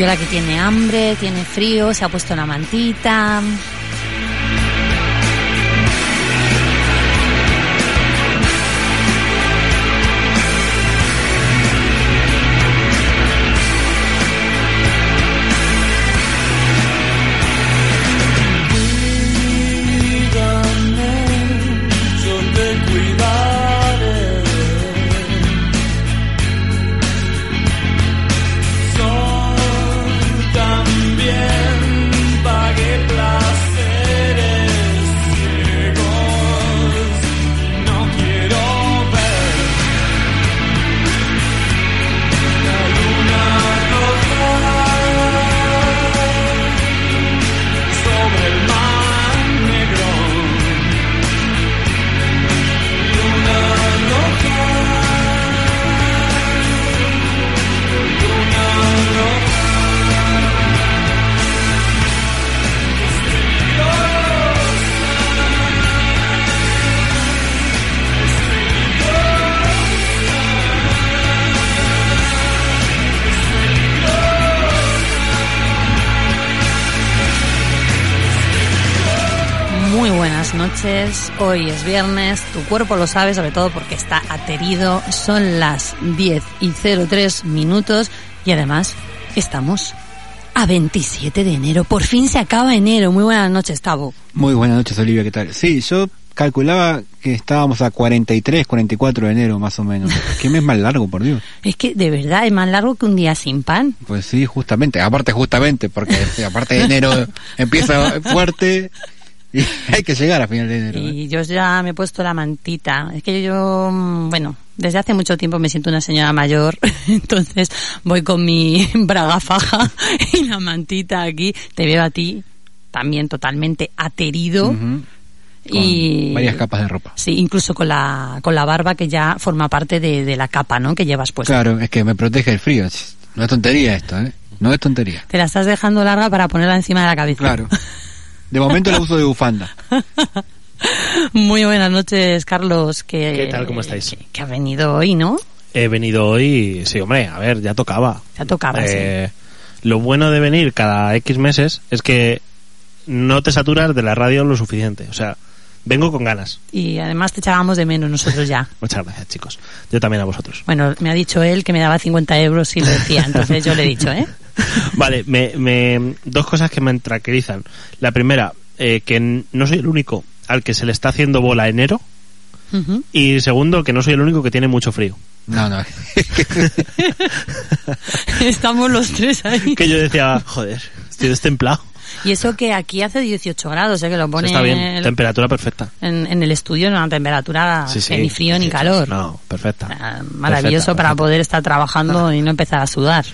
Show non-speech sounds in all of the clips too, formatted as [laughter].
mm, soy yo la que tiene hambre, tiene frío, se ha puesto una mantita. Hoy es viernes, tu cuerpo lo sabe, sobre todo porque está aterido, son las 10 y 03 minutos y además estamos a 27 de enero, por fin se acaba enero, muy buenas noches, Tabo. Muy buenas noches, Olivia, ¿qué tal? Sí, yo calculaba que estábamos a 43, 44 de enero más o menos. [laughs] ¿Qué mes más largo, por Dios? Es que de verdad es más largo que un día sin pan. Pues sí, justamente, aparte justamente, porque aparte de enero [laughs] empieza fuerte y [laughs] hay que llegar a final de enero. ¿eh? Y yo ya me he puesto la mantita. Es que yo, mm, bueno, desde hace mucho tiempo me siento una señora mayor, [laughs] entonces voy con mi [laughs] braga faja y la mantita aquí. Te veo a ti también totalmente aterido. Con y varias capas de ropa. Sí, incluso con la, con la barba que ya forma parte de, de la capa, ¿no? Que llevas puesta. Claro, es que me protege el frío. No es tontería esto, ¿eh? No es tontería. Te la estás dejando larga para ponerla encima de la cabeza. Claro. De momento la uso de bufanda. [laughs] Muy buenas noches, Carlos. Que, ¿Qué tal? ¿Cómo estáis? Que, que ha venido hoy, ¿no? He venido hoy, sí, hombre, a ver, ya tocaba. Ya tocaba, Eh, Lo bueno de venir cada X meses es que no te saturas de la radio lo suficiente. O sea, vengo con ganas. Y además te echábamos de menos nosotros ya. [laughs] Muchas gracias, chicos. Yo también a vosotros. Bueno, me ha dicho él que me daba 50 euros si lo decía, entonces yo le he dicho, ¿eh? [laughs] [laughs] Vale, me, me- dos cosas que me tranquilizan. La primera, eh, que no soy el único al que se le está haciendo bola enero. Y segundo, que no soy el único que tiene mucho frío. No, no. [laughs] Estamos los tres ahí. Que yo decía, joder, estoy destemplado. Y eso que aquí hace 18 grados, ¿eh? Que lo pone Está bien, el- temperatura perfecta. en, en el estudio en una temperatura Sí, sí. ni frío ni calor. No, perfecta. Ah, Maravilloso Perfecta, para perfecta. poder estar trabajando y no empezar a sudar.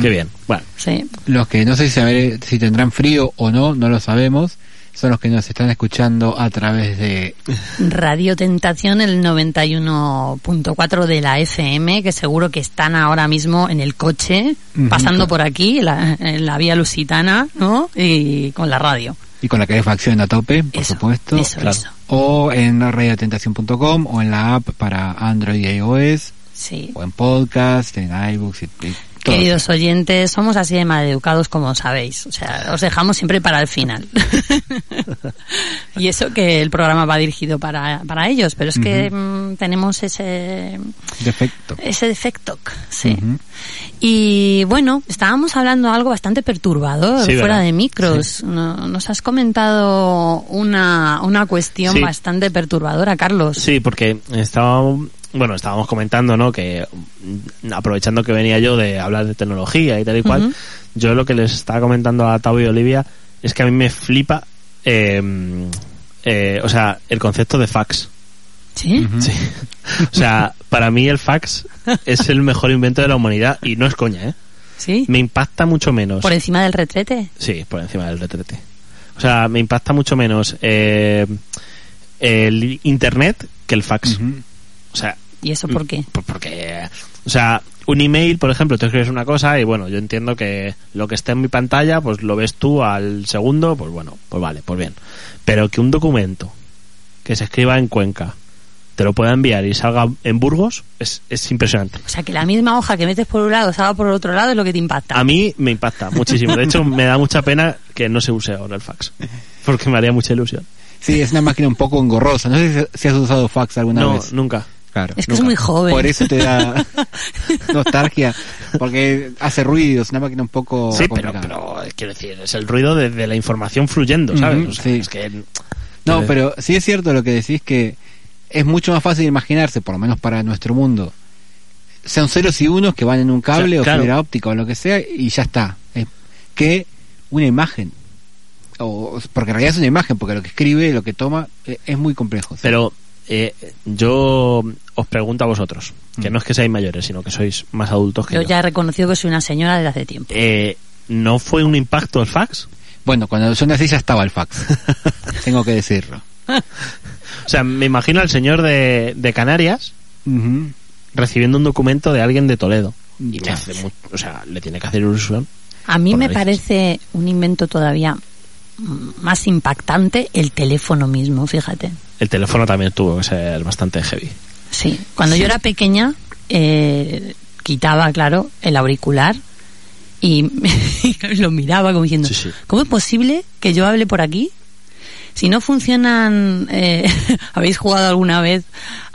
Qué bien. Bueno, Sí. Los que no sé si, saber- si tendrán frío o no, no lo sabemos. Son los que nos están escuchando a través de Radio Tentación, el 91.4 de la FM, que seguro que están ahora mismo en el coche, pasando por aquí, la- en la vía lusitana, ¿no? Y con la radio. y con la calefacción a tope, por Eso, supuesto. eso, claro. eso. O en radiotentación.com o en la app para Android y iOS Sí. o en podcast, en iBooks y, y todo. Queridos oyentes, somos así de maleducados como sabéis. O sea, os dejamos siempre para el final. [laughs] y eso que el programa va dirigido para, para ellos, pero es que mm, tenemos ese, Defecto. ese defecto. Sí. Y bueno, estábamos hablando de algo bastante perturbador Sí, fuera de micros. No- Nos has comentado una, una cuestión Sí. bastante perturbadora, Carlos. sí, porque estábamos, bueno, estábamos comentando, ¿no? Que mm, aprovechando que venía yo de hablar de tecnología y tal y cual, yo lo que les estaba comentando a Tavo y Olivia es que a mí me flipa, eh, eh, o sea, el concepto de fax. ¿Sí? O sea, para mí el fax es el mejor invento de la humanidad y no es coña, ¿eh? ¿Sí? Me impacta mucho menos. Por encima del retrete. Sí, por encima del retrete. O sea, me impacta mucho menos eh, el internet que el fax. O sea, ¿Y eso por qué? pues porque, o sea, un email, por ejemplo, tú escribes una cosa y bueno, yo entiendo que lo que está en mi pantalla, pues lo ves tú al segundo, pues bueno, pues vale, pues bien. Pero que un documento que se escriba en Cuenca te lo pueda enviar y salga en Burgos es, es impresionante. O sea, que la misma hoja que metes por un lado salga por el otro lado es lo que te impacta. A mí me impacta muchísimo. De hecho, me da mucha pena que no se use ahora el fax. Porque me haría mucha ilusión. Sí, es una máquina un poco engorrosa. No sé si, has usado fax alguna No, vez. nunca. Claro. es que es muy joven. Por eso te da [laughs] nostalgia. Porque hace ruido, es una máquina un poco Sí, pero, eh, quiero decir, es el ruido de, de la información fluyendo, ¿sabes? Ujú, O sea, sí. Es que No, pero sí es cierto lo que decís que es mucho más fácil imaginarse, por lo menos para nuestro mundo, sean ceros y unos que van en un cable O sea, o, claro. fibra óptica o lo que sea y ya está. Es que una imagen. O, porque en realidad es una imagen, porque lo que escribe, lo que toma, eh, es muy complejo. sí. Pero eh, yo os pregunto a vosotros, que Mm. no es que seáis mayores, sino que sois más adultos que Yo yo. ya he reconocido que soy una señora desde hace tiempo. Eh, ¿No fue un impacto el fax? Bueno, cuando yo nací ya estaba el fax. [laughs] Tengo que decirlo. [laughs] O sea, me imagino al señor de, de Canarias recibiendo un documento de alguien de Toledo. Y hace o sea, le tiene que hacer ilusión. A mí me parece un invento todavía mm, más impactante el teléfono mismo, fíjate. El teléfono también tuvo que ser bastante heavy. Sí, cuando yo era pequeña eh, quitaba, claro, el auricular y [laughs] lo miraba como diciendo, Sí, sí. ¿cómo es posible que yo hable por aquí? Si no funcionan, eh, [laughs] ¿habéis jugado alguna vez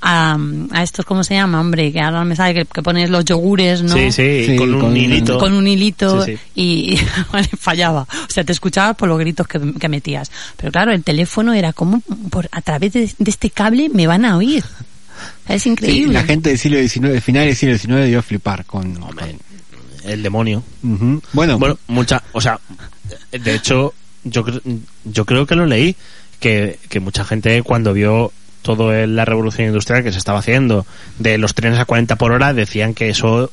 a, a estos, cómo se llama, hombre? Que ahora me sabe que, que pones los yogures, ¿no? Sí, sí, Sí, con un con- hilito. con un hilito Sí, sí. y, [laughs] vale, fallaba. O sea, te escuchabas por los gritos que, que metías. Pero claro, el teléfono era como por a través de, de este cable me van a oír. Es Sí, increíble. la gente del siglo XIX, final del siglo XIX debió flipar con... Hombre, el demonio. Bueno, Bueno, mucha, o sea, de hecho, yo, yo creo que lo leí, que, que mucha gente cuando vio todo el- la revolución industrial que se estaba haciendo, de los trenes a 40 por hora, decían que eso,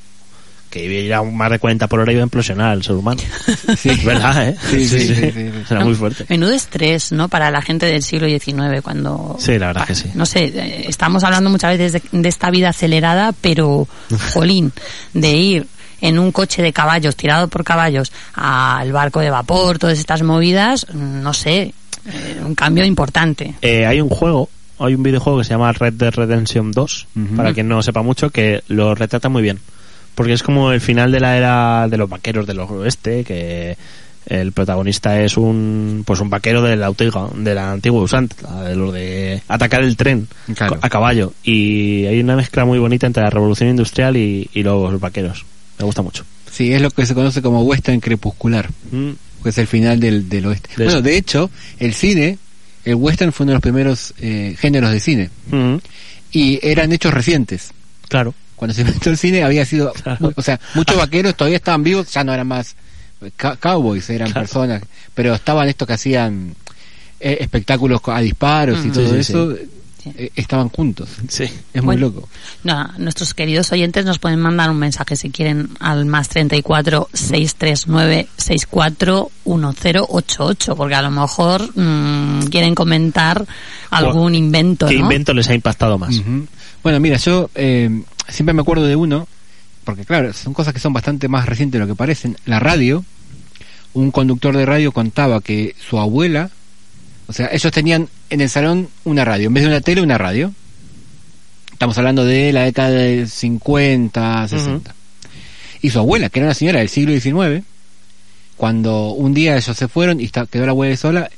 que ir a más de 40 por hora iba a implosionar al ser humano. sí. Es verdad, ¿eh? Sí, sí, sí, sí, sí. Era muy fuerte. Menudo estrés, ¿no? Para la gente del siglo XIX cuando... Sí, la verdad que sí. No sé, eh, estamos hablando muchas veces de, de esta vida acelerada, pero, jolín, de ir en un coche de caballos, tirado por caballos, al barco de vapor, todas estas movidas, no sé, eh, un cambio importante. Eh, hay un juego, hay un videojuego que se llama Red Dead Redemption 2, Ujú. para quien no sepa mucho, que lo retrata muy bien. Porque es como el final de la era de los vaqueros del oeste, que el protagonista es un pues un vaquero de la antigua, de la antigua usanza, de los de atacar el tren Claro. a caballo. Y hay una mezcla muy bonita entre la revolución industrial y, y los vaqueros. Me gusta mucho. Sí, es lo que se conoce como western crepuscular, Mm, que es el final del, del oeste. De bueno, de hecho, el cine, el western fue uno de los primeros eh, géneros de cine. mm, Y eran hechos recientes. claro. Cuando se inventó el cine había sido... [laughs] Claro. O sea, muchos vaqueros todavía estaban vivos, ya no eran más eh, cowboys, eran Claro. personas. Pero estaban estos que hacían eh, espectáculos a disparos y Ujú. todo sí, eso. Sí. Eh, estaban juntos. Sí. Es muy Bueno. loco. No, nuestros queridos oyentes nos pueden mandar un mensaje si quieren al más 34 639 64 1088 porque a lo mejor mm, quieren comentar algún invento, ¿Qué ¿no? invento les ha impactado más? Bueno, mira, yo eh, siempre me acuerdo de uno, porque claro, son cosas que son bastante más recientes de lo que parecen. La radio, un conductor de radio contaba que su abuela, o sea, ellos tenían en el salón una radio, en vez de una tele, una radio. Estamos hablando de la década de 50, 60. Y su abuela, que era una señora del siglo XIX, cuando un día ellos se fueron y quedó la abuela sola,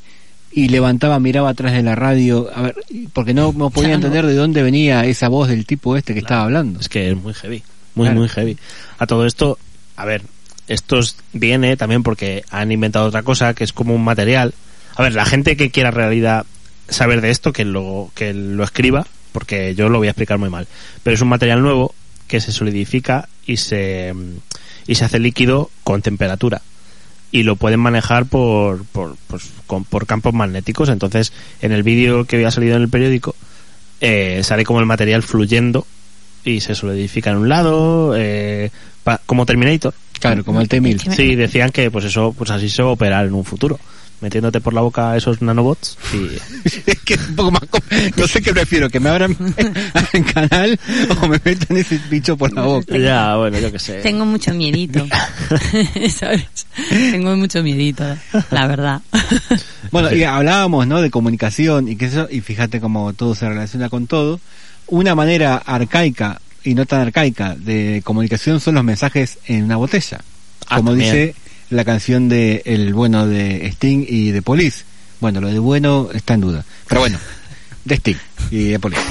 y levantaba, miraba atrás de la radio, a ver, porque no, no podía Claro. entender de dónde venía esa voz del tipo este que estaba hablando. Es que es muy heavy, muy, Claro. muy heavy. A todo esto, a ver, esto es- viene también porque han inventado otra cosa que es como un material. A ver, la gente que quiera en realidad saber de esto, que lo, que lo escriba, porque yo lo voy a explicar muy mal. Pero es un material nuevo que se solidifica y se, y se hace líquido con temperatura. Y lo pueden manejar por, por, pues, con- por campos magnéticos. Entonces, en el vídeo que había salido en el periódico, eh, sale como el material fluyendo y se solidifica en un lado, eh, pa- como Terminator. Claro, como el T-1000. Sí. Sí, decían que pues eso, pues así se va a operar en un futuro metiéndote por la boca esos nanobots y... [laughs] es que es un poco más... No sé qué prefiero, que me abran [laughs] el canal o me metan ese bicho por la boca. Ya, bueno, yo qué sé. Tengo mucho miedito, [laughs] ¿sabes? Tengo mucho miedito, la verdad. Bueno, y hablábamos, ¿no?, de comunicación y que eso, y fíjate cómo todo se relaciona con todo. Una manera arcaica y no tan arcaica de comunicación son los mensajes en una botella. Ah, Como dice la canción de El bueno de Sting y de Police. Bueno, lo de bueno está en duda. Pero bueno, de Sting y de Police.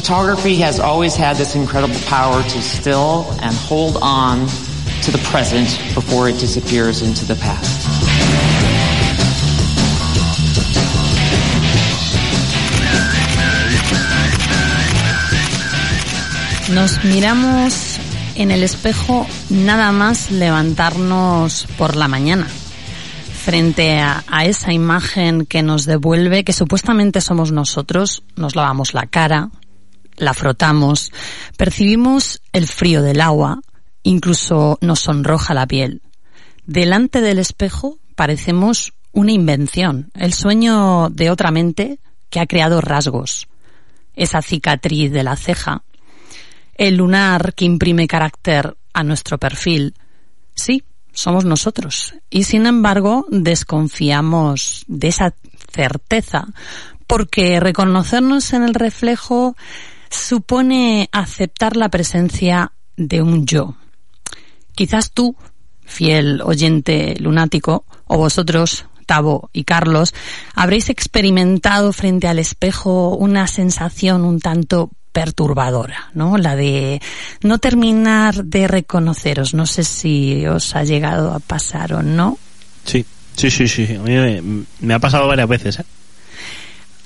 Photography has always had this incredible power to still and hold on to the present before it disappears into the past. Nos miramos en el espejo nada más levantarnos por la mañana frente a, a, esa imagen que nos devuelve que supuestamente somos nosotros, nos lavamos la cara, la frotamos, percibimos el frío del agua, incluso nos sonroja la piel. Delante del espejo parecemos una invención, el sueño de otra mente que ha creado rasgos, esa cicatriz de la ceja, el lunar que imprime carácter a nuestro perfil. Sí, somos nosotros. Y sin embargo, desconfiamos de esa certeza, porque reconocernos en el reflejo supone aceptar la presencia de un yo. Quizás tú, fiel oyente lunático, o vosotros, Tavo y Carlos, habréis experimentado frente al espejo una sensación un tanto perturbadora, ¿no? La de no terminar de reconoceros. No sé si os ha llegado a pasar o no. Sí, sí, sí, sí. A mí me, me ha pasado varias veces, ¿eh?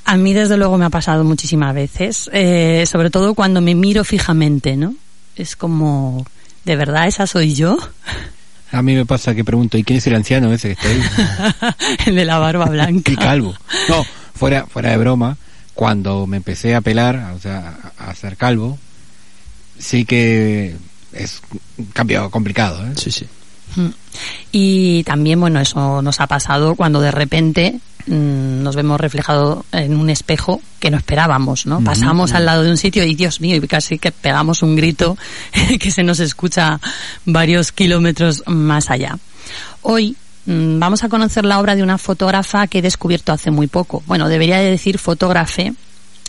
A mí desde luego me ha pasado muchísimas veces, eh, sobre todo cuando me miro fijamente, ¿no? Es como, ¿de verdad esa soy yo? A mí me pasa que pregunto, ¿y quién es el anciano ese que está ahí? [laughs] el de la barba blanca. [laughs] y calvo. No, fuera, fuera de broma, cuando me empecé a pelar, o sea, a hacer calvo, sí que es un cambio complicado, ¿eh? Sí, sí. Y también, bueno, eso nos ha pasado cuando de repente mmm, nos vemos reflejado en un espejo que no esperábamos, ¿no? Pasamos al lado de un sitio y, Dios mío, y casi que pegamos un grito [laughs] que se nos escucha varios kilómetros más allá. Hoy mmm, vamos a conocer la obra de una fotógrafa que he descubierto hace muy poco. Bueno, debería de decir fotógrafe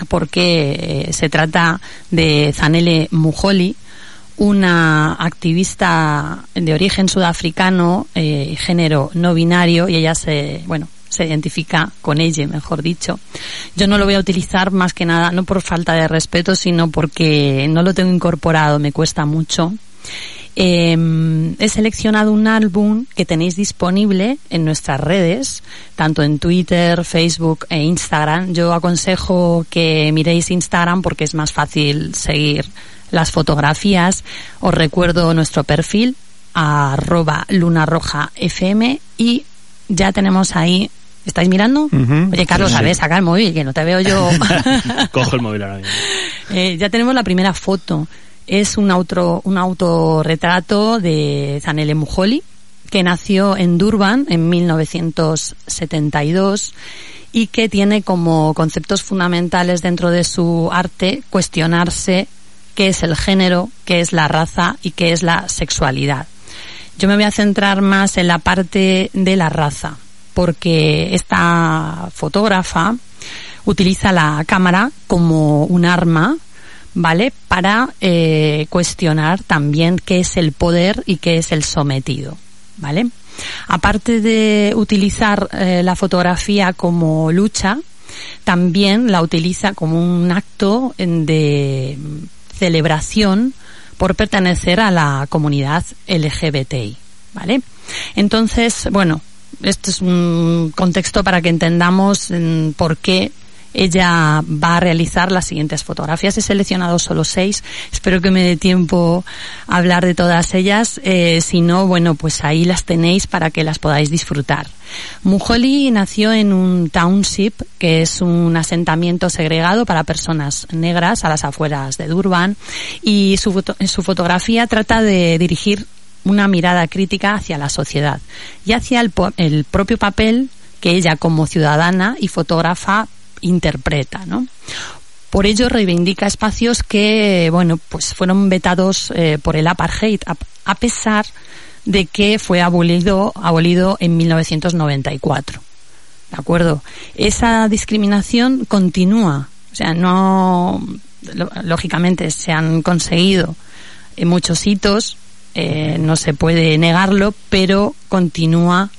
porque eh, se trata de Zanele Mujoli, una activista de origen sudafricano, eh, género no binario, y ella se, bueno, se identifica con ella, mejor dicho. Yo no lo voy a utilizar más que nada, no por falta de respeto, sino porque no lo tengo incorporado, me cuesta mucho. Eh, he seleccionado un álbum que tenéis disponible en nuestras redes, tanto en Twitter, Facebook e Instagram. Yo aconsejo que miréis Instagram porque es más fácil seguir las fotografías. Os recuerdo nuestro perfil, arroba lunarrojafm y ya tenemos ahí ¿Estáis mirando? Uh -huh. Oye, Carlos, Sí, a ver, saca el móvil, que no te veo yo. [laughs] Cojo el móvil ahora mismo. [laughs] Eh, ya tenemos la primera foto. Es un, auto, un autorretrato de Zanele Mujoli, que nació en Durban en 1972 y que tiene como conceptos fundamentales dentro de su arte cuestionarse qué es el género, qué es la raza y qué es la sexualidad. Yo me voy a centrar más en la parte de la raza, porque esta fotógrafa utiliza la cámara como un arma, ¿vale? Para eh, cuestionar también qué es el poder y qué es el sometido, ¿vale? Aparte de utilizar eh, la fotografía como lucha, también la utiliza como un acto de celebración por pertenecer a la comunidad LGBTI, ¿vale? Entonces, bueno, esto es un contexto para que entendamos por qué ella va a realizar las siguientes fotografías. He seleccionado solo seis. Espero que me dé tiempo a hablar de todas ellas. Eh, si no, bueno, pues ahí las tenéis para que las podáis disfrutar. Mujoli nació en un township, que es un asentamiento segregado para personas negras a las afueras de Durban, y su, foto- su fotografía trata de dirigir una mirada crítica hacia la sociedad y hacia el, el propio papel que ella como ciudadana y fotógrafa interpreta, ¿no? Por ello reivindica espacios que, bueno, pues fueron vetados eh, por el apartheid, a, a pesar de que fue abolido, abolido en 1994. ¿De acuerdo? Esa discriminación continúa. O sea, no, lógicamente se han conseguido eh, muchos hitos, eh, no se puede negarlo, pero continúa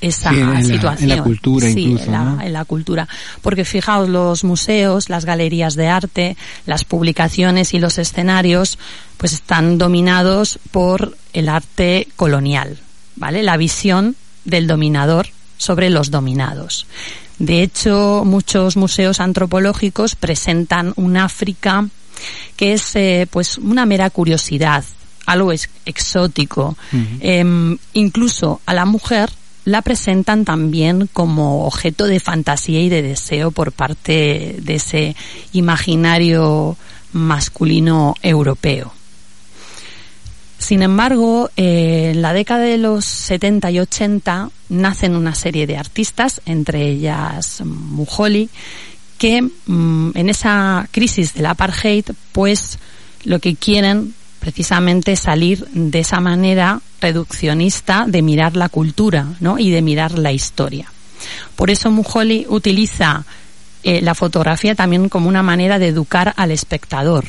esa Sí, en la- en la situación. cultura Sí, incluso, en la, ¿no? en la cultura. Porque fijaos, los museos, las galerías de arte, las publicaciones y los escenarios, pues están dominados por el arte colonial, ¿vale? La visión del dominador sobre los dominados. De hecho, muchos museos antropológicos presentan un África que es eh, pues una mera curiosidad, algo ex- exótico. Em, incluso a la mujer la presentan también como objeto de fantasía y de deseo por parte de ese imaginario masculino europeo. Sin embargo, eh, en la década de los 70 y 80 nacen una serie de artistas, entre ellas Mujoli, que mm, en esa crisis del apartheid, pues lo que quieren precisamente salir de esa manera reduccionista de mirar la cultura ¿no? y de mirar la historia. Por eso Mujoli utiliza eh, la fotografía también como una manera de educar al espectador,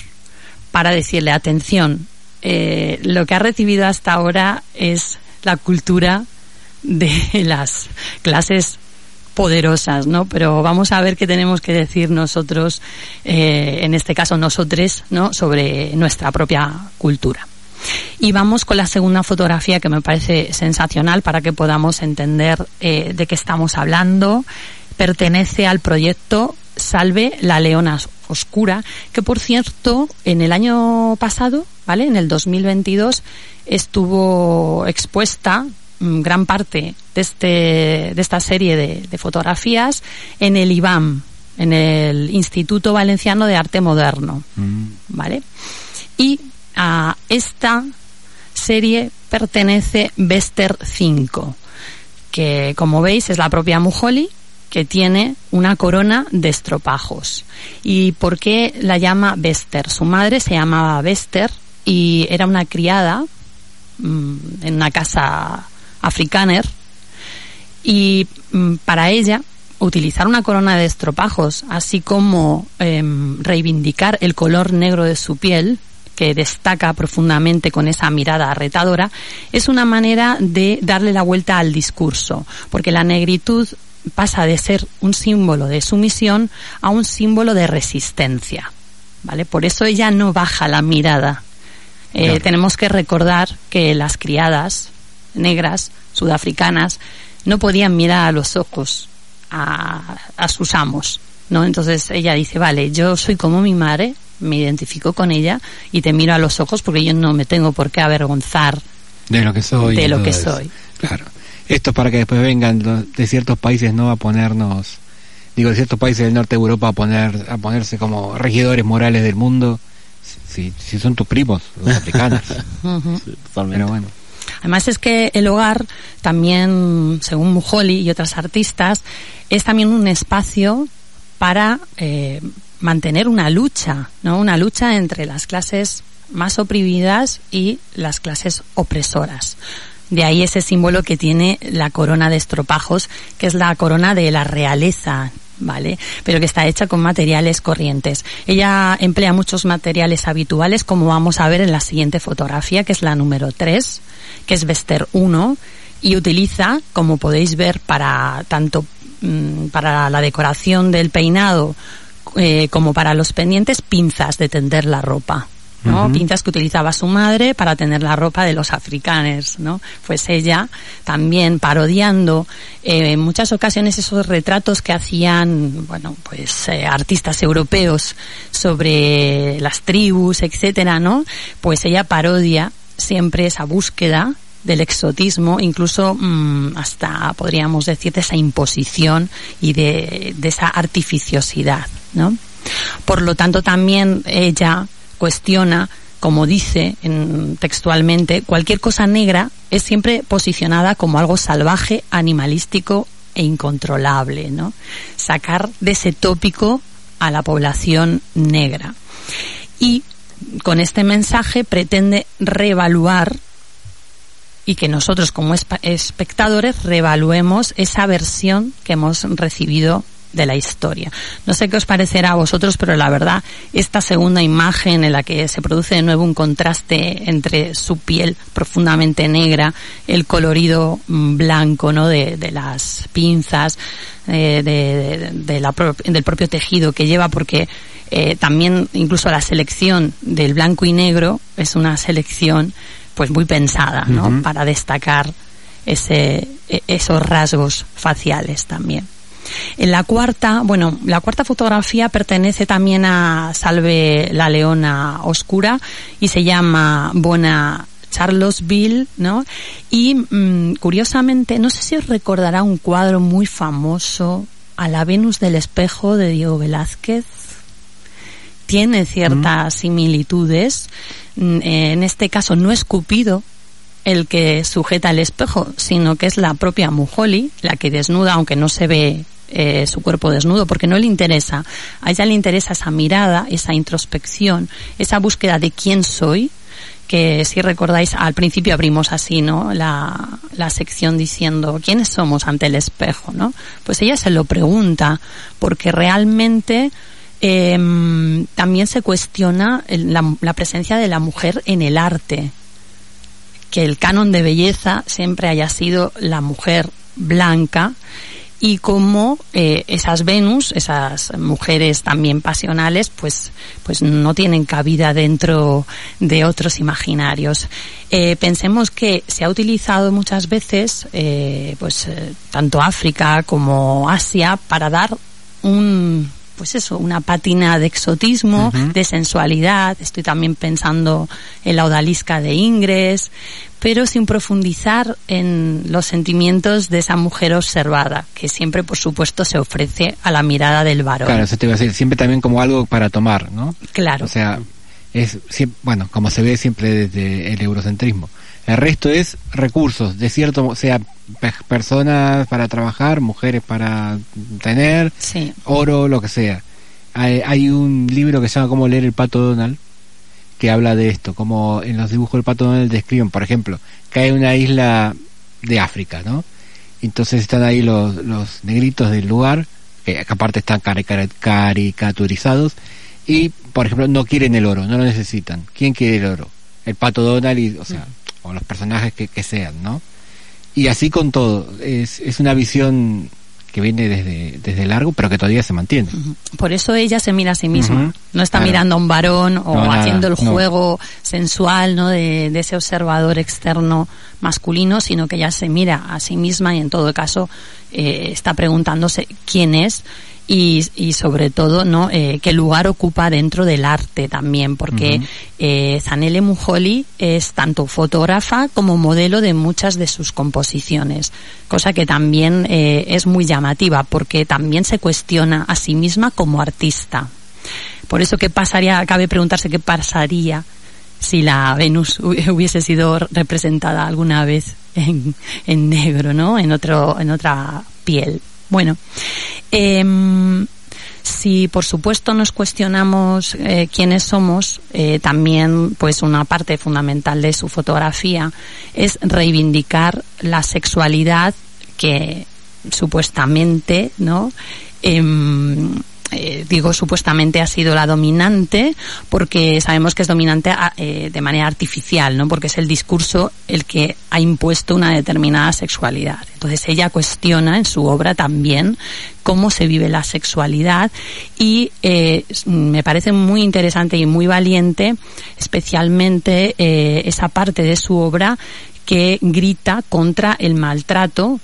para decirle, atención, eh, lo que ha recibido hasta ahora es la cultura de [laughs] las clases poderosas, ¿no? Pero vamos a ver qué tenemos que decir nosotros, eh, en este caso nosotros, ¿no? Sobre nuestra propia cultura. Y vamos con la segunda fotografía que me parece sensacional para que podamos entender eh, de qué estamos hablando. Pertenece al proyecto Salve la Leona Oscura, que por cierto, en el año pasado, ¿vale? En el 2022, estuvo expuesta gran parte de este de esta serie de, de fotografías en el IBAM, en el Instituto Valenciano de Arte Moderno, ¿vale? Y a esta serie pertenece Bester 5, que como veis es la propia Mujoli que tiene una corona de estropajos. ¿Y por qué la llama Bester? Su madre se llamaba Bester y era una criada mm, en una casa afrikaner y mm, para ella utilizar una corona de estropajos, así como em, reivindicar el color negro de su piel, que destaca profundamente con esa mirada arretadora, es una manera de darle la vuelta al discurso, porque la negritud pasa de ser un símbolo de sumisión a un símbolo de resistencia. ¿Vale? Por eso ella no baja la mirada. Eh, Claro. Tenemos que recordar que las criadas negras, sudafricanas, no podían mirar a los ojos a, a sus amos. ¿no? Entonces ella dice, vale, yo soy como mi madre, me identifico con ella y te miro a los ojos porque yo no me tengo por qué avergonzar De lo que soy. de lo que eso. soy. Claro. Esto es para que después vengan los- de ciertos países no a ponernos, digo, de ciertos países del norte de Europa a poner, a ponerse como regidores morales del mundo, si, si son tus primos, los africanos. [laughs] Totalmente. Pero bueno. Además es que el hogar también, según Mujoli y otras artistas, es también un espacio para eh, mantener una lucha, ¿no? Una lucha entre las clases más oprimidas y las clases opresoras. De ahí ese símbolo que tiene la corona de estropajos, que es la corona de la realeza, ¿vale? Pero que está hecha con materiales corrientes. Ella emplea muchos materiales habituales, como vamos a ver en la siguiente fotografía, que es la número 3, que es Vester 1, y utiliza, como podéis ver, para tanto mm, para la decoración del peinado eh, como para los pendientes, pinzas de tender la ropa. ¿No? Pinzas que utilizaba su madre para tener la ropa de los africanos, ¿no? Pues ella también parodiando eh, en muchas ocasiones esos retratos que hacían, bueno, pues eh, artistas europeos sobre las tribus, etcétera, ¿no? Pues ella parodia siempre esa búsqueda del exotismo, incluso mm, hasta podríamos decir de esa imposición y de, de esa artificiosidad, ¿no? Por lo tanto, también ella cuestiona, como dice en- textualmente, cualquier cosa negra es siempre posicionada como algo salvaje, animalístico e incontrolable, ¿no? Sacar de ese tópico a la población negra. Y con este mensaje pretende reevaluar y que nosotros como espectadores reevaluemos esa versión que hemos recibido de la historia. No sé qué os parecerá a vosotros, pero la verdad, esta segunda imagen en la que se produce de nuevo un contraste entre su piel profundamente negra, el colorido mm, blanco, ¿no? De, de las pinzas, eh, de, la pro- del propio tejido que lleva, porque eh, también incluso la selección del blanco y negro es una selección pues muy pensada, ¿no? Para destacar ese, e- esos rasgos faciales también. En la cuarta, bueno, la cuarta fotografía pertenece también a Salve la Leona Oscura y se llama Buena Charlottesville, ¿no? Y mm, curiosamente, no sé si os recordará un cuadro muy famoso, a la Venus del espejo de Diego Velázquez. Tiene ciertas similitudes. Mm, En este caso no es Cupido el que sujeta el espejo, sino que es la propia Mujoli, la que desnuda, aunque no se ve eh, su cuerpo desnudo, porque no le interesa. A ella le interesa esa mirada, esa introspección, esa búsqueda de quién soy, que si recordáis al principio abrimos así, ¿no? La, la sección diciendo quiénes somos ante el espejo, ¿no? Pues ella se lo pregunta porque realmente em, también se cuestiona la, la presencia de la mujer en el arte, que el canon de belleza siempre haya sido la mujer blanca y cómo eh, esas Venus, esas mujeres también pasionales, pues, pues no tienen cabida dentro de otros imaginarios. Eh, pensemos que se ha utilizado muchas veces, eh, pues eh, tanto África como Asia, para dar un pues eso, una pátina de exotismo, de sensualidad. Estoy también pensando en la odalisca de Ingres, pero sin profundizar en los sentimientos de esa mujer observada, que siempre, por supuesto, se ofrece a la mirada del varón. Claro, eso te iba a decir, siempre también como algo para tomar, ¿no? Claro. O sea, es bueno, como se ve siempre desde el eurocentrismo. El resto es recursos, de cierto, o sea, pe- personas para trabajar, mujeres para tener, Sí. oro, lo que sea. Hay, hay un libro que se llama Cómo leer el pato Donald, que habla de esto, como en los dibujos del pato Donald describen, por ejemplo, que hay una isla de África, ¿no? Entonces están ahí los, los negritos del lugar, que aparte están carica- caricaturizados, y por ejemplo no quieren el oro, no lo necesitan. ¿Quién quiere el oro? El pato Donald, y, o sea, o los personajes que, que sean, ¿no? Y así con todo, es, es una visión que viene desde, desde largo, pero que todavía se mantiene. Por eso ella se mira a sí misma. No está Claro. mirando a un varón o No, nada, haciendo el no. juego sensual ¿no? de, de ese observador externo masculino, sino que ella se mira a sí misma y en todo caso eh, está preguntándose quién es y, y sobre todo no Eh, qué lugar ocupa dentro del arte también porque eh, Zanele Mujoli es tanto fotógrafa como modelo de muchas de sus composiciones cosa que también eh, es muy llamativa porque también se cuestiona a sí misma como artista. Por eso qué pasaría cabe preguntarse qué pasaría si la Venus hu- [laughs] hubiese sido representada alguna vez en, en negro, ¿no? En otro, en otra piel. Bueno, em, si por supuesto nos cuestionamos eh, quiénes somos, eh, también pues una parte fundamental de su fotografía es reivindicar la sexualidad que supuestamente, ¿no? Eh, digo supuestamente ha sido la dominante porque sabemos que es dominante a- eh, de manera artificial, ¿no? Porque es el discurso el que ha impuesto una determinada sexualidad. Entonces ella cuestiona en su obra también cómo se vive la sexualidad y eh, me parece muy interesante y muy valiente, especialmente eh, esa parte de su obra que grita contra el maltrato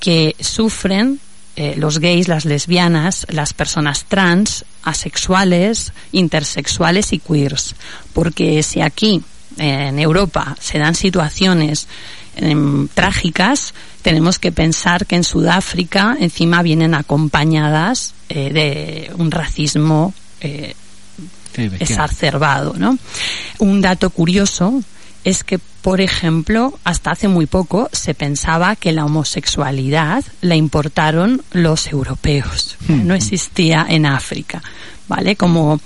que sufren eh, los gays, las lesbianas, las personas trans, asexuales, intersexuales y queers. Porque si aquí, eh, en Europa, se dan situaciones em, trágicas, tenemos que pensar que en Sudáfrica encima vienen acompañadas eh, de un racismo eh, exacerbado, ¿no? Un dato curioso es que, por ejemplo, hasta hace muy poco se pensaba que la homosexualidad la importaron los europeos. No existía en África. ¿Vale? Como,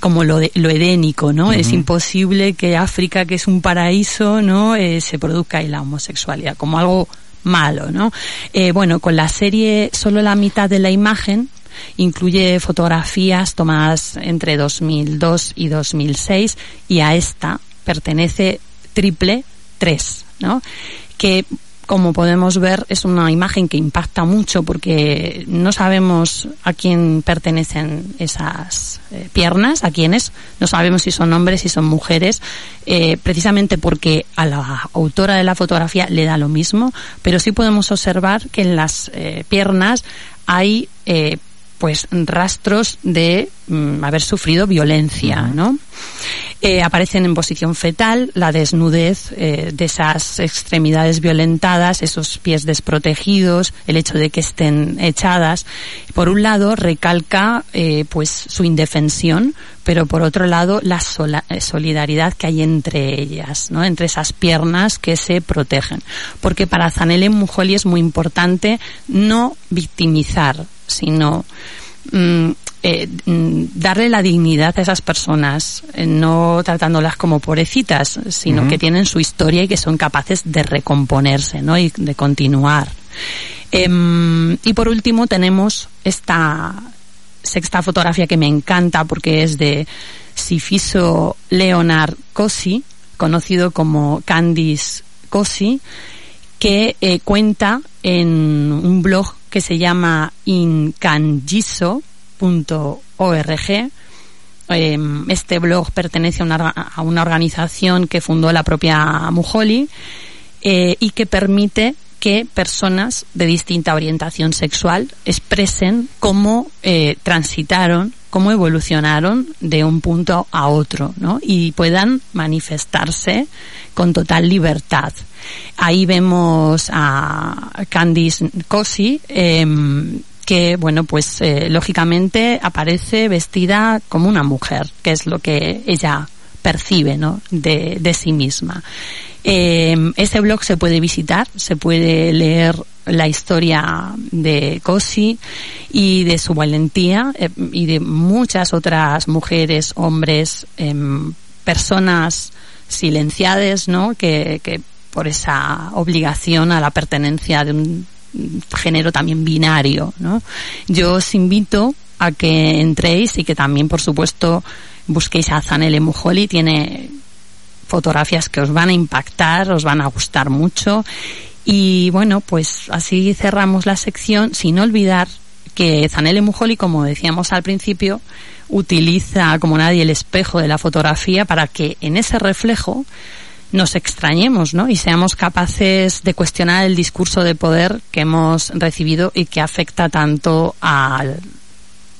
como lo, de- lo edénico, ¿no? Es imposible que África, que es un paraíso, ¿no? Eh, se produzca ahí la homosexualidad, como algo malo, ¿no? Eh, bueno, con la serie Solo la mitad de la imagen, incluye fotografías tomadas entre 2002 y 2006 y a esta pertenece triple 3, ¿no? Que como podemos ver es una imagen que impacta mucho porque no sabemos a quién pertenecen esas eh, piernas, a quiénes, no sabemos si son hombres, si son mujeres, eh, precisamente porque a la autora de la fotografía le da lo mismo, pero sí podemos observar que en las eh, piernas hay pues rastros de mm, haber sufrido violencia, ¿no? Eh, aparecen en posición fetal, la desnudez eh, de esas extremidades violentadas, esos pies desprotegidos, el hecho de que estén echadas. Por un lado, recalca eh, pues su indefensión, pero por otro lado, la sola- eh, solidaridad que hay entre ellas, ¿no? entre esas piernas que se protegen. Porque para Zanele Mujoli es muy importante no victimizar, sino mm, eh, mm, darle la dignidad a esas personas, eh, no tratándolas como pobrecitas, sino que tienen su historia y que son capaces de recomponerse, ¿no? Y de continuar. Em, y por último tenemos esta sexta fotografía que me encanta porque es de Sifiso Leonard Cosi, conocido como Candice Cosi, que eh, cuenta en un blog que se llama incangiso.org. Eh, este blog pertenece a una, a una organización que fundó la propia Mujoli eh, y que permite que personas de distinta orientación sexual expresen cómo eh, transitaron, cómo evolucionaron de un punto a otro, ¿no? Y puedan manifestarse con total libertad. Ahí vemos a Candice Cosi, em, que, bueno, pues eh, lógicamente aparece vestida como una mujer, que es lo que ella percibe, ¿no? De, de sí misma. Eh, este blog se puede visitar, se puede leer la historia de Cosi y de su valentía eh, y de muchas otras mujeres, hombres, em, personas silenciadas, ¿no? Que, que por esa obligación a la pertenencia de un género también binario, ¿no? Yo os invito a que entréis y que también, por supuesto, busquéis a Zanele Mujoli, tiene fotografías que os van a impactar, os van a gustar mucho. Y bueno, pues así cerramos la sección sin olvidar que Zanele Mujoli, como decíamos al principio, utiliza como nadie el espejo de la fotografía para que en ese reflejo nos extrañemos, ¿no? Y seamos capaces de cuestionar el discurso de poder que hemos recibido y que afecta tanto al-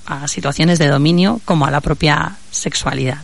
a situaciones de dominio como a la propia sexualidad.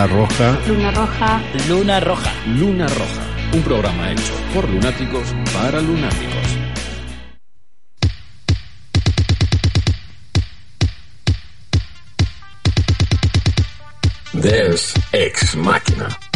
Luna Roja. Luna Roja. Luna Roja. Luna Roja, un programa hecho por lunáticos para lunáticos. Des Ex Máquina.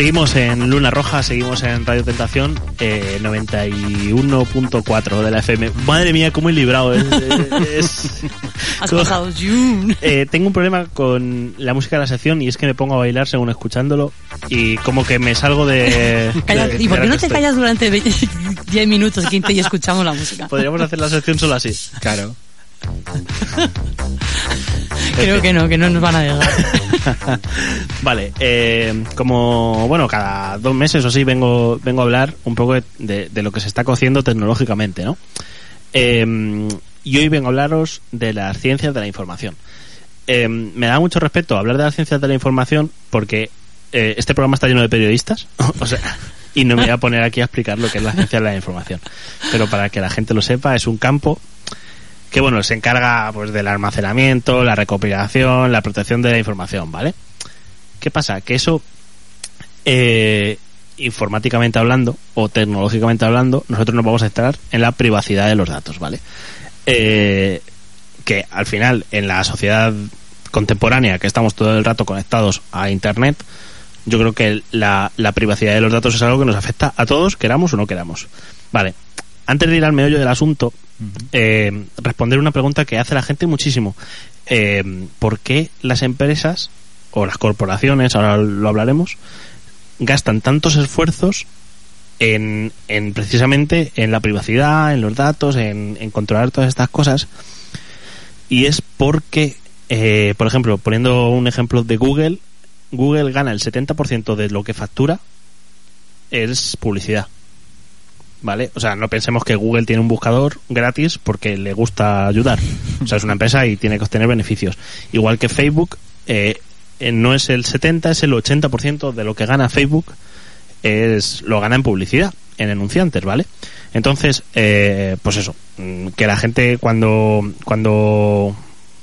Seguimos en Luna Roja, seguimos en Radio Tentación eh, 91.4 de la FM. Madre mía, cómo he librado. Es, es- [laughs] Has Co- pasado June. [laughs] Eh, tengo un problema con la música de la sección y es que me pongo a bailar según escuchándolo y como que me salgo de... [laughs] ¿Y por qué no te estoy. callas durante 20 10 minutos, 15 y escuchamos la música? Podríamos hacer la sección solo así. Claro. [laughs] Creo que no, que no nos van a dejar. [laughs] vale, eh, como bueno, cada dos meses o así vengo, vengo a hablar un poco de, lo que se está cociendo tecnológicamente, ¿no? Eh, y hoy vengo a hablaros de las ciencias de la información. Eh, me da mucho respeto hablar de las ciencias de la información porque eh, este programa está lleno de periodistas, [laughs] o sea, y no me voy a poner aquí a explicar lo que es la ciencia de la información. Pero para que la gente lo sepa, es un campo que bueno, se encarga pues del almacenamiento, la recopilación, la protección de la información, ¿vale? ¿Qué pasa? Que eso, eh, informáticamente hablando o tecnológicamente hablando, nosotros nos vamos a estar en la privacidad de los datos, ¿vale? Eh, que al final, en la sociedad contemporánea, que estamos todo el rato conectados a Internet, yo creo que la, la privacidad de los datos es algo que nos afecta a todos, queramos o no queramos. Vale, antes de ir al meollo del asunto, eh, responder una pregunta que hace la gente muchísimo. Eh, ¿Por qué las empresas o las corporaciones, ahora lo hablaremos, gastan tantos esfuerzos en, en precisamente en la privacidad, en los datos, en, en controlar todas estas cosas? Y es porque, eh, por ejemplo, poniendo un ejemplo de Google, Google gana el 70% de lo que factura es publicidad. ¿Vale? O sea, no pensemos que Google tiene un buscador gratis porque le gusta ayudar. O sea, es una empresa y tiene que obtener beneficios. Igual que Facebook, eh, eh, no es el 70, es el 80% de lo que gana Facebook, es lo gana en publicidad, en enunciantes, ¿vale? Entonces, eh, pues eso, mm, que la gente cuando, cuando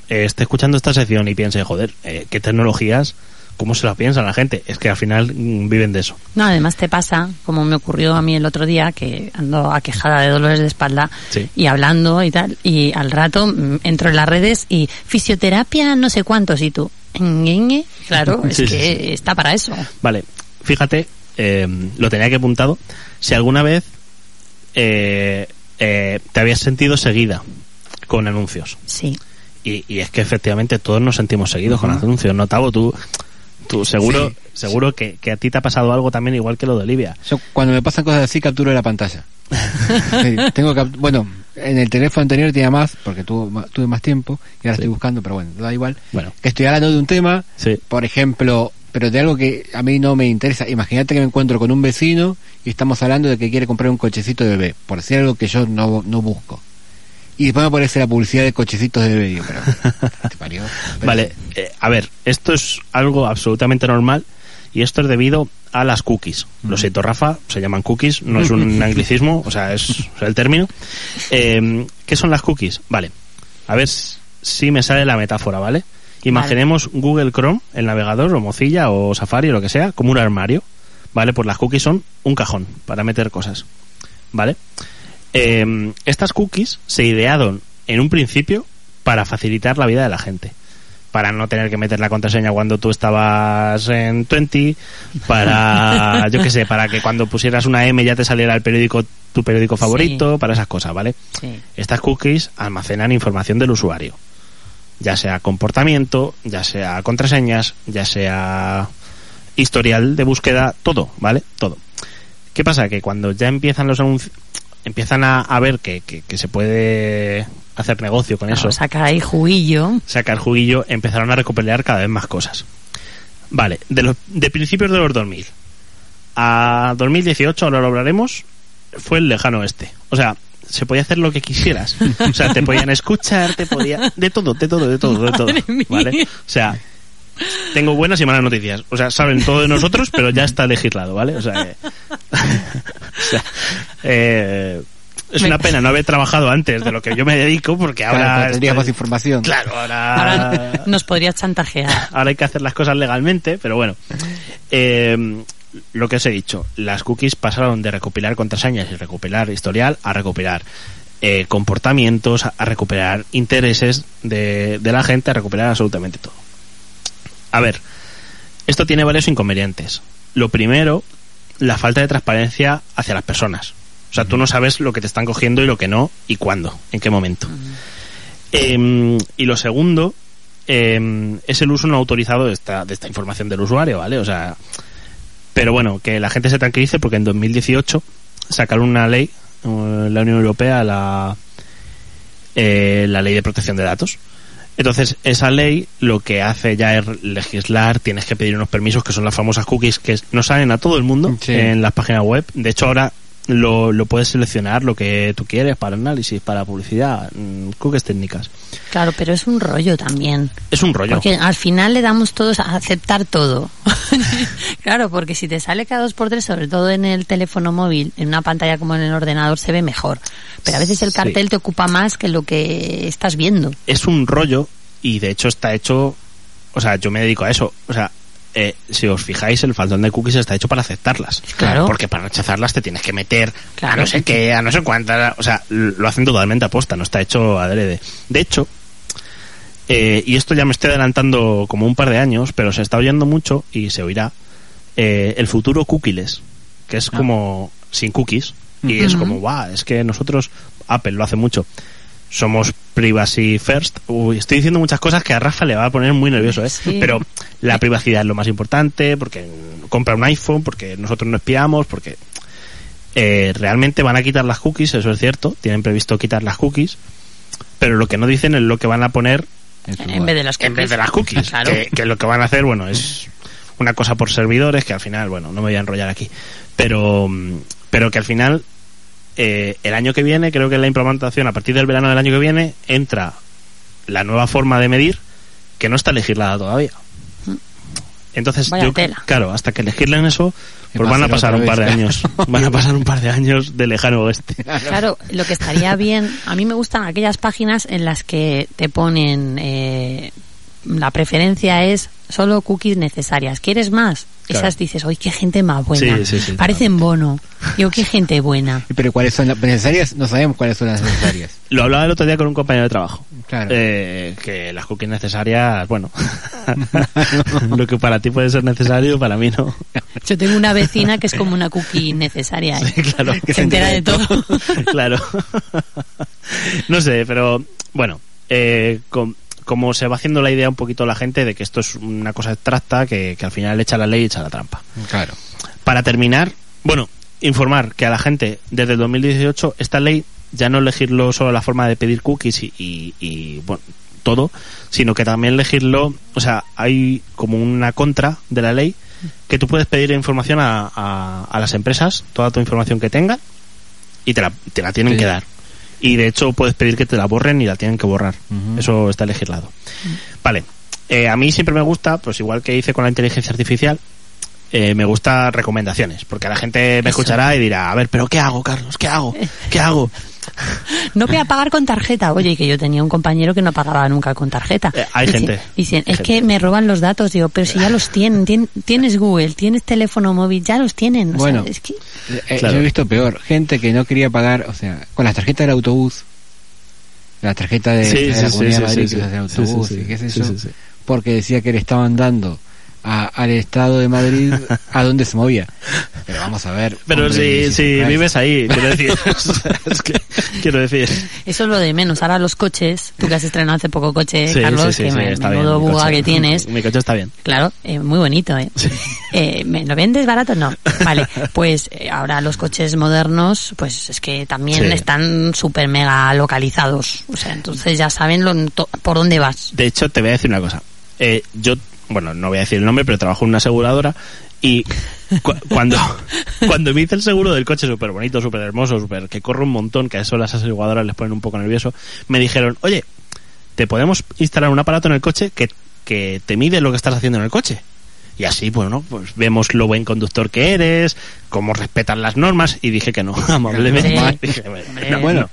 eh, esté escuchando esta sección y piense, joder, eh, ¿qué tecnologías? ¿Cómo se la piensa la gente? Es que al final mm, viven de eso. No, además te pasa, como me ocurrió a mí el otro día, que ando aquejada de dolores de espalda Sí. y hablando y tal, y al rato mm, entro en las redes y fisioterapia no sé cuántos y tú, claro, [laughs] es Sí, que sí, está para eso. Vale, fíjate, eh, lo tenía que apuntado. Si alguna vez eh, eh, te habías sentido seguida con anuncios. Sí. Y, y es que efectivamente todos nos sentimos seguidos con anuncios. ¿No, Tavo? Tú, tú seguro, Sí, seguro que, que a ti te ha pasado algo también igual que lo de Olivia. Yo cuando me pasan cosas así capturo la pantalla. [laughs] Tengo cap- bueno, en el teléfono anterior tenía más porque tuvo, ma- tuve más tiempo y ahora Sí. estoy buscando, pero bueno, da igual. Bueno, Que estoy hablando de un tema, por ejemplo, pero de algo que a mí no me interesa. Imagínate que me encuentro con un vecino y estamos hablando de que quiere comprar un cochecito de bebé, por decir algo que yo no, no busco. Y después me aparece la publicidad de cochecitos de bebé. Digo, pero, [laughs] te parió. Pero- Vale, eh, a ver, esto es algo absolutamente normal y esto es debido a las cookies. Lo siento, Rafa, se llaman cookies, no es un [laughs] anglicismo, o sea, es, o sea, el término. Eh, ¿Qué son las cookies? Vale, a ver si me sale la metáfora, ¿vale? Imaginemos Google Chrome, el navegador, o Mozilla, o Safari, o lo que sea, como un armario, ¿vale? Pues las cookies son un cajón para meter cosas, ¿vale? Eh, estas cookies se idearon en un principio para facilitar la vida de la gente. Para no tener que meter la contraseña cuando tú estabas en 20, para, [laughs] yo qué sé, para que cuando pusieras una M ya te saliera el periódico, tu periódico favorito, para esas cosas, ¿vale? Sí. Estas cookies almacenan información del usuario. Ya sea comportamiento, ya sea contraseñas, ya sea historial de búsqueda, todo, ¿vale? Todo. ¿Qué pasa? Que cuando ya empiezan los anuncios, empiezan a, a ver que, que- que se puede hacer negocio con eso, Claro, saca ahí juguillo. sacar juguillo, empezaron a recopilar cada vez más cosas. Vale, de, los, de principios de los 2000 a 2018, ahora lo hablaremos, fue el lejano este. O sea, se podía hacer lo que quisieras. [laughs] O sea, te podían escuchar, te podía... De todo, de todo, de todo, de todo. ¿Vale? O sea, tengo buenas y malas noticias. O sea, saben todo de nosotros, pero ya está legislado, ¿vale? O sea, que- [laughs] o sea, eh, es una pena no haber trabajado antes de lo que yo me dedico, porque Claro, ahora... pero tendrías estoy- más información. Claro, ahora... Ahora nos podrías chantajear. ahora hay que hacer las cosas legalmente, pero bueno. Eh, lo que os he dicho, las cookies pasaron de recopilar contraseñas y recopilar historial a recopilar eh, comportamientos, a, a recuperar intereses de, de la gente, a recuperar absolutamente todo. A ver, esto tiene varios inconvenientes. Lo primero, la falta de transparencia hacia las personas. O sea, tú no sabes lo que te están cogiendo y lo que no, y cuándo, en qué momento. Em, y lo segundo em, es el uso no autorizado de esta, de esta información del usuario, ¿vale? O sea, pero bueno, que la gente se tranquilice porque en 2018 sacaron una ley, eh, la Unión Europea, la, eh, la ley de protección de datos. Entonces, esa ley lo que hace ya es legislar, tienes que pedir unos permisos que son las famosas cookies que no salen a todo el mundo Sí. en las páginas web. De hecho, ahora lo, lo puedes seleccionar lo que tú quieres para análisis, para publicidad, mm, cookies técnicas. Claro, pero es un rollo también. Es un rollo. Porque al final le damos todos a aceptar todo. [laughs] claro, porque si te sale cada dos por tres, sobre todo en el teléfono móvil, en una pantalla como en el ordenador, se ve mejor. Pero a veces el Sí. cartel te ocupa más que lo que estás viendo. es un rollo y de hecho está hecho, o sea, yo me dedico a eso, o sea, eh, si os fijáis, el faltón de cookies está hecho para aceptarlas. Claro. Porque para rechazarlas te tienes que meter Claro. a no sé qué, a no sé cuántas, o sea, lo hacen totalmente aposta, no está hecho adrede. De hecho, eh, y esto ya me estoy adelantando como un par de años, pero se está oyendo mucho y se oirá, eh, el futuro cookieless, que es como sin cookies, y es como, guau, es que nosotros, Apple lo hace mucho, somos privacy first. Uy, estoy diciendo muchas cosas que a Rafa le va a poner muy nervioso, ¿eh? Sí. Pero la privacidad es lo más importante, porque compra un iPhone, porque nosotros no espiamos, porque eh, realmente van a quitar las cookies, eso es cierto, tienen previsto quitar las cookies, pero lo que no dicen es lo que van a poner en vez de las en vez de las cookies. [laughs] Claro. que, que lo que van a hacer, bueno, es una cosa por servidores que al final, bueno, no me voy a enrollar aquí, pero, pero que al final, eh, el año que viene, creo que en la implementación, a partir del verano del año que viene, entra la nueva forma de medir que no está legislada todavía. Entonces, Vaya yo, tela. claro, hasta que legislen eso, pues van a pasar un par de años. [laughs] Van a pasar un par de años de lejano oeste. Claro, lo que estaría bien, a mí me gustan aquellas páginas en las que te ponen, eh, la preferencia es solo cookies necesarias. ¿Quieres más? Claro. Esas dices, hoy qué gente más buena. Sí, sí, sí, Parecen bono. Digo, qué gente buena. [laughs] Pero cuáles son las necesarias, no sabemos cuáles son las necesarias. [laughs] Lo hablaba el otro día con un compañero de trabajo. Claro. Eh, que las cookies necesarias, bueno, [laughs] lo que para ti puede ser necesario, para mí no. Yo tengo una vecina que es como una cookie necesaria. ¿eh? claro. que se entera de todo. claro. no sé, pero bueno, eh, com- como se va haciendo la idea un poquito la gente de que esto es una cosa abstracta, que, que al final echa la ley y echa la trampa. Claro. Para terminar, bueno, informar que a la gente desde el 2018 esta ley ya no elegirlo solo la forma de pedir cookies y, y- y, bueno, todo, sino que también elegirlo, o sea, hay como una contra de la ley que tú puedes pedir información a, a- a las empresas, toda tu información que tengan, y te la, te la tienen Sí. que dar. Y de hecho puedes pedir que te la borren y la tienen que borrar. Eso está legislado. Vale. Eh, a mí siempre me gusta, pues igual que hice con la inteligencia artificial, eh, me gusta recomendaciones, porque la gente me Eso. escuchará y dirá, a ver, pero ¿qué hago, Carlos? ¿Qué hago? ¿Qué hago? No voy a pagar con tarjeta. Oye, que yo tenía un compañero que no pagaba nunca con tarjeta. Eh, hay Dice- gente. Dicen, Hay es que me roban los datos. Digo, pero si ya los tienen. Tien- tienes Google, tienes teléfono móvil, ya los tienen. O sea, Bueno. es que... Eh, Claro. Yo he visto peor, gente que no quería pagar, o sea, con las tarjetas del autobús, la tarjeta de, Sí, de sí, la sí, Comunidad sí, de Madrid sí, que se sí. hace en Sí, sí, autobús sí. y qué sé Sí, yo, sí, sí. porque decía que le estaban dando a- al Estado de Madrid a donde se movía. Pero vamos a ver. Pero hombre, si, si vives ahí, quiero decir, [laughs] es que, quiero decir, Eso es lo de menos. Ahora los coches, tú que has estrenado hace poco coche, Sí, Carlos, sí, sí, que sí, me- está menudo buga coche. que tienes. Mi coche está bien. Claro, eh, muy bonito, ¿eh? Eh, ¿Me lo vendes barato? No. [laughs] Vale, pues eh, ahora los coches modernos, pues es que también Sí. están súper mega localizados. O sea, entonces ya saben lo- to- por dónde vas. De hecho, te voy a decir una cosa. Eh, yo, bueno, no voy a decir el nombre, pero trabajo en una aseguradora Y cu- cuando, [laughs] cuando me hice el seguro del coche súper bonito, súper hermoso, súper que corre un montón, que a eso las aseguradoras les ponen un poco nervioso, me dijeron, oye, te podemos instalar un aparato en el coche que, que te mide lo que estás haciendo en el coche. Y así, bueno, pues vemos lo buen conductor que eres, cómo respetas las normas, y dije que no, [laughs] amablemente. [laughs] Dije, no, Bueno.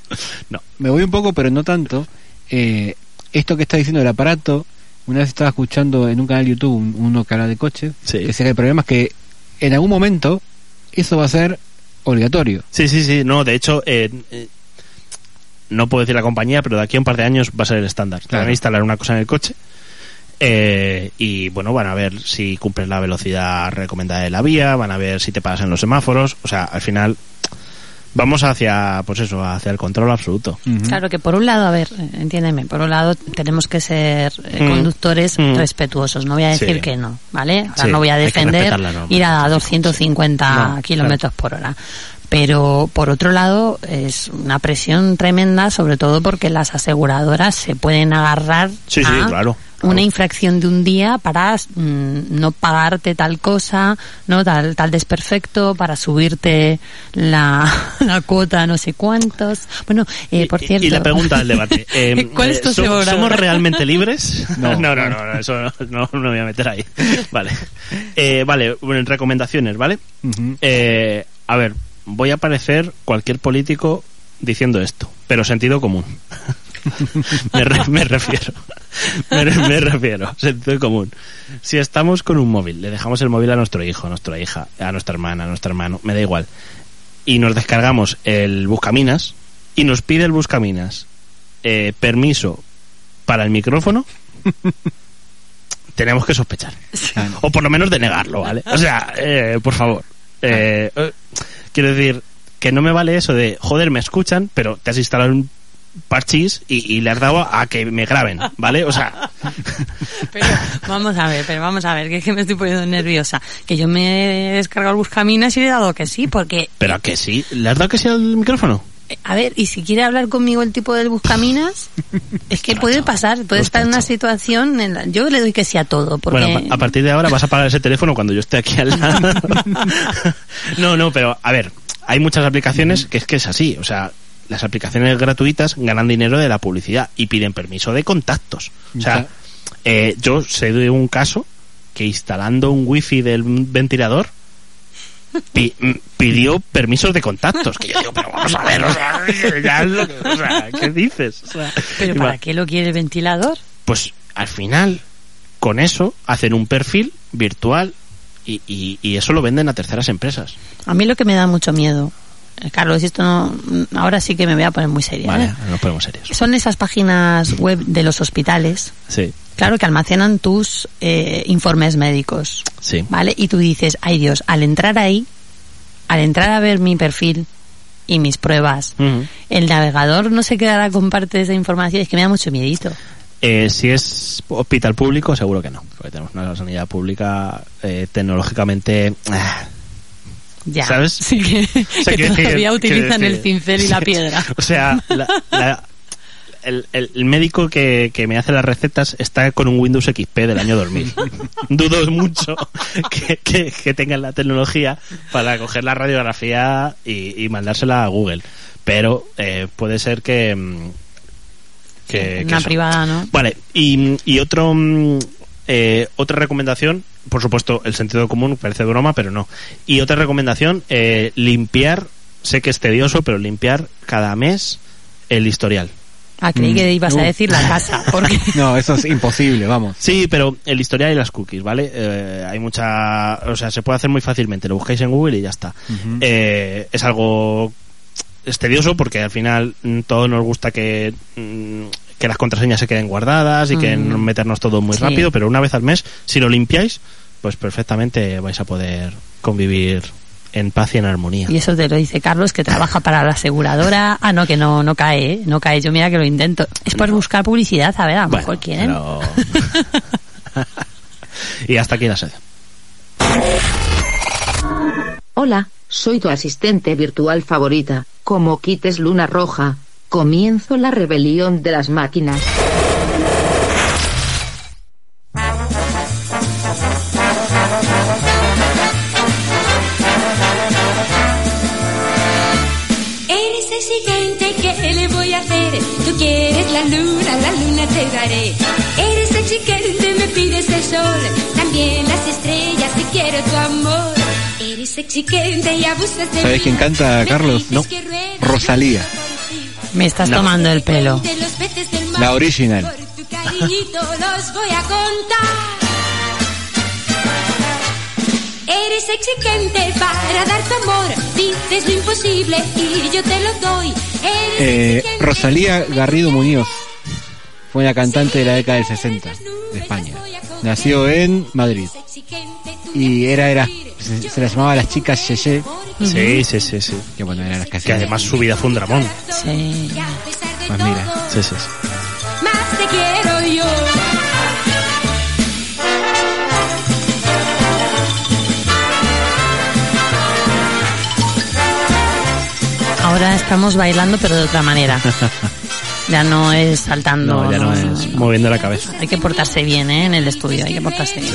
no. Me voy un poco, pero no tanto. Eh, esto que está diciendo el aparato, una vez estaba escuchando en un canal de YouTube un- uno que habla de coches, Sí. que decía que el problema es que en algún momento eso va a ser obligatorio. Sí, sí, sí, no, de hecho, eh, eh, no puedo decir la compañía, pero de aquí a un par de años va a ser el estándar. Te Claro. Van a instalar una cosa en el coche eh, y, bueno, van a ver si cumples la velocidad recomendada de la vía, van a ver si te paras en los semáforos, o sea, al final vamos hacia, pues eso, hacia el control absoluto. Claro que por un lado, a ver, entiéndeme, por un lado tenemos que ser eh, Mm. conductores Mm. respetuosos, no voy a decir Sí. que no, ¿vale? Ahora Sí, no voy a defender ir a 250 No, kilómetros por hora. Pero por otro lado es una presión tremenda, sobre todo porque las aseguradoras se pueden agarrar Sí, sí, a claro, una infracción de un día para mm, no pagarte tal cosa, no tal tal desperfecto, para subirte la, [laughs] la cuota no sé cuántos. Bueno, eh, por Y- cierto. Y la pregunta del debate. [laughs] eh, ¿Cuál es tu ¿so-? ¿Somos realmente libres? [laughs] No. no, no, no, no, eso no, no, me voy a meter ahí. Vale. Eh, vale, bueno, en recomendaciones, ¿vale? Eh, a ver, voy a parecer cualquier político diciendo esto, pero sentido común. [laughs] me, re- me refiero. Me, re- me refiero, sentido común. Si estamos con un móvil, le dejamos el móvil a nuestro hijo, a nuestra hija, a nuestra hermana, a nuestro hermano, me da igual, y nos descargamos el Buscaminas y nos pide el Buscaminas eh, permiso para el micrófono, tenemos que sospechar. O por lo menos denegarlo, ¿vale? O sea, eh, por favor. Eh, eh, quiero decir, que no me vale eso de, joder, me escuchan, pero te has instalado un parchís y, y le has dado a que me graben, ¿vale? O sea, [laughs] Pero vamos a ver, pero vamos a ver, que es que me estoy poniendo nerviosa. Que yo me he descargado el Buscaminas y le he dado que sí, porque, pero a que sí, ¿le has dado que sí al micrófono? A ver, y si quiere hablar conmigo el tipo del Buscaminas, [laughs] es que puede pasar, puede estar en una situación, en la- yo le doy que sí a todo, porque... Bueno, a partir de ahora vas a pagar ese teléfono cuando yo esté aquí al lado. [laughs] no, no, pero a ver, hay muchas aplicaciones que es que es así, o sea, las aplicaciones gratuitas ganan dinero de la publicidad y piden permiso de contactos. O sea, eh, yo sé de un caso que instalando un wifi del ventilador pi- pidió permisos de contactos. Que yo digo, pero vamos a ver, o sea, ya es lo que- o sea, ¿qué dices? O sea, ¿Pero para va- qué lo quiere el ventilador? pues al final con eso hacen un perfil virtual y, y- y eso lo venden a terceras empresas. A mí lo que me da mucho miedo, eh, Carlos, esto no, ahora sí que me voy a poner muy seria, Vale, ¿eh? nos ponemos serios. Son esas páginas web de los hospitales, Sí, claro, que almacenan tus eh, informes médicos, sí. ¿vale? Y tú dices, ay Dios, al entrar ahí, al entrar a ver mi perfil y mis pruebas, el navegador no se quedará con parte de esa información, es que me da mucho miedito. Eh, si es hospital público, seguro que no. Porque tenemos una sanidad pública eh, tecnológicamente... ah, Ya. ¿Sabes? Sí que, O sea, que quiero decir- todavía utilizan el pincel y la piedra. O sea, la- la- el, el- el médico que, que me hace las recetas está con un Windows XP del año 2000. [laughs] Dudo mucho que, que, que tengan la tecnología para coger la radiografía y, y mandársela a Google. Pero eh, puede ser que... mm, que, Una privada, ¿no? Vale, y, y otro, mm, eh, otra recomendación, por supuesto, el sentido común parece broma, pero no. Y otra recomendación, eh, limpiar, sé que es tedioso, pero limpiar cada mes el historial. Ah, creí que ibas a Uh. decir la casa, porque... [laughs] No, eso es imposible, vamos. Sí, pero el historial y las cookies, ¿vale? Eh, hay mucha, o sea, se puede hacer muy fácilmente, lo buscáis en Google y ya está. Eh, es algo es tedioso porque al final mm, todos nos gusta que mm, que las contraseñas se queden guardadas y que Mm. no meternos todo muy Sí. rápido, pero una vez al mes, si lo limpiáis, pues perfectamente vais a poder convivir en paz y en armonía. Y eso te lo dice Carlos, que trabaja para la aseguradora. Ah, no, que no, no cae, ¿eh? no cae. Yo mira que lo intento. Es por buscar publicidad, a ver, a lo Bueno, mejor quieren. pero- [laughs] y hasta aquí la sección. Hola, soy tu asistente virtual favorita. Como quites luna roja, comienzo la rebelión de las máquinas. ¿Sabes quién canta, Carlos? No. Rosalía, Me estás No. tomando el pelo. la original. Por tu cariñito los voy a contar. Eres exigente para dar tu amor. Dices lo imposible y yo te lo doy. Eres Eh. Rosalía Garrido Muñoz fue una cantante de la década del 60 de España. Nació en Madrid y era, era se, se la llamaba las chicas Yeye, Sí, sí, sí, sí. que bueno, eran las que además su vida fue un dramón. Sí. Pues mira. Sí, sí, sí. más te quiero yo. Ahora estamos bailando, pero de otra manera. [laughs] Ya no es saltando. No, ya no es moviendo la cabeza. Hay que portarse bien, ¿eh? En el estudio, hay que portarse bien.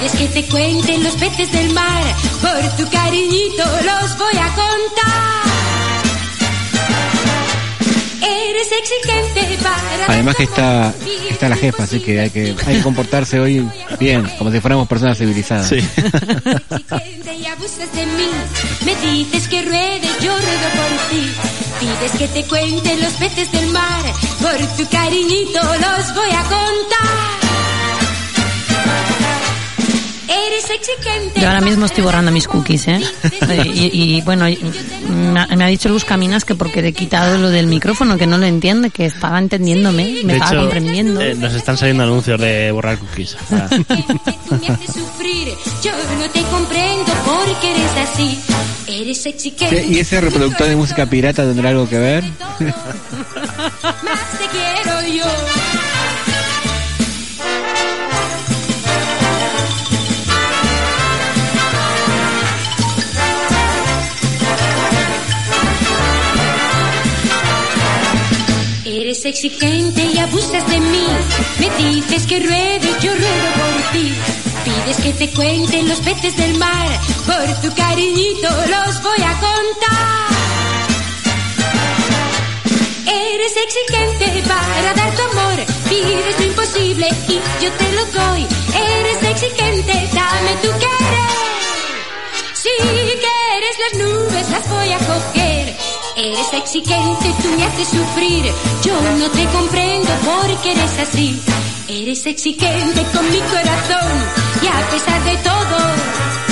Pides que te cuenten los peces del mar. Por tu cariñito los voy a contar. Eres exigente para. Además que está, está la jefa, así que hay que, hay que comportarse hoy bien, como si fuéramos personas civilizadas. Sí. exigente y abusas de mí. Me dices que ruede, yo ruedo por ti. Pides que te cuente los peces del mar. Por tu cariñito los voy a contar. Yo ahora mismo estoy borrando mis cookies, ¿eh? [laughs] Y, y, bueno, me ha, me ha dicho Luz Caminas que porque le he quitado lo del micrófono, que no lo entiende, que estaba entendiéndome, me de estaba hecho, comprendiendo. eh, nos están saliendo anuncios de borrar cookies. [laughs] Ah. Tú me haces sufrir. Yo no te comprendo porque eres así. Eres exigente. ¿Y ese reproductor de música pirata tendrá algo que ver? Más te quiero yo. Exigente y abusas de mí. Me dices que ruede, yo ruedo por ti. Pides que te cuenten los peces del mar. Por tu cariñito los voy a contar. Eres exigente para dar tu amor. Pides lo imposible y yo te lo doy. Eres exigente, dame tu querer. Si quieres las nubes las voy a coger. Eres exigente, tú me haces sufrir. Yo no te comprendo porque eres así. Eres exigente con mi corazón y a pesar de todo